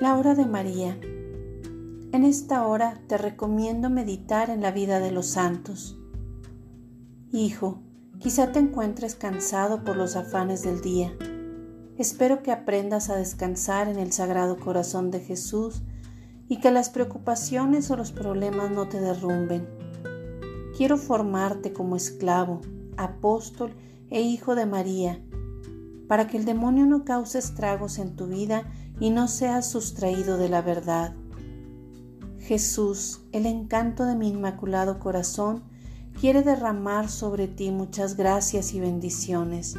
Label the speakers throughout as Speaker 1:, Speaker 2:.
Speaker 1: La hora de María. En esta hora te recomiendo meditar en la vida de los santos. Hijo, quizá te encuentres cansado por los afanes del día. Espero que aprendas a descansar en el Sagrado Corazón de Jesús y que las preocupaciones o los problemas no te derrumben. Quiero formarte como esclavo, apóstol e hijo de María, para que el demonio no cause estragos en tu vida y no seas sustraído de la verdad. Jesús, el encanto de mi inmaculado corazón, quiere derramar sobre ti muchas gracias y bendiciones.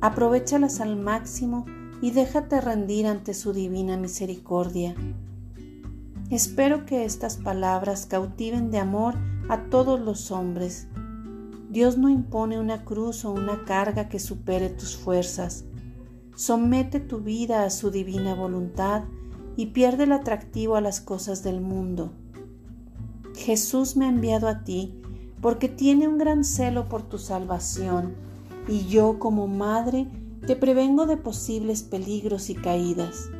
Speaker 1: Aprovechalas al máximo y déjate rendir ante su divina misericordia. Espero que estas palabras cautiven de amor a todos los hombres. Dios no impone una cruz o una carga que supere tus fuerzas. Somete tu vida a su divina voluntad y pierde el atractivo a las cosas del mundo. Jesús me ha enviado a ti porque tiene un gran celo por tu salvación y yo como madre te prevengo de posibles peligros y caídas.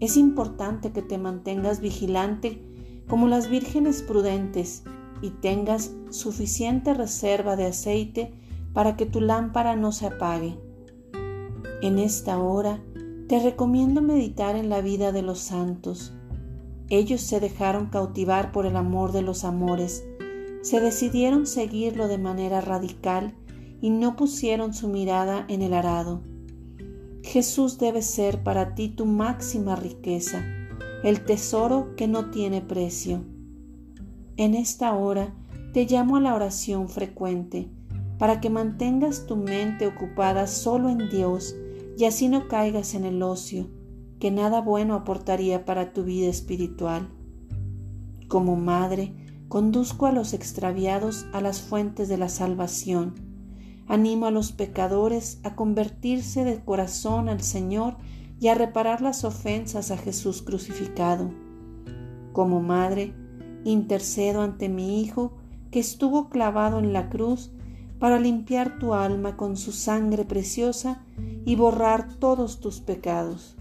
Speaker 1: Es importante que te mantengas vigilante como las vírgenes prudentes y tengas suficiente reserva de aceite para que tu lámpara no se apague. En esta hora te recomiendo meditar en la vida de los santos. Ellos se dejaron cautivar por el amor de los amores, se decidieron seguirlo de manera radical y no pusieron su mirada en el arado. Jesús debe ser para ti tu máxima riqueza, el tesoro que no tiene precio. En esta hora te llamo a la oración frecuente, para que mantengas tu mente ocupada solo en Dios y así no caigas en el ocio, que nada bueno aportaría para tu vida espiritual. Como madre, conduzco a los extraviados a las fuentes de la salvación. Animo a los pecadores a convertirse de corazón al Señor y a reparar las ofensas a Jesús crucificado. Como madre, intercedo ante mi Hijo que estuvo clavado en la cruz para limpiar tu alma con su sangre preciosa y borrar todos tus pecados.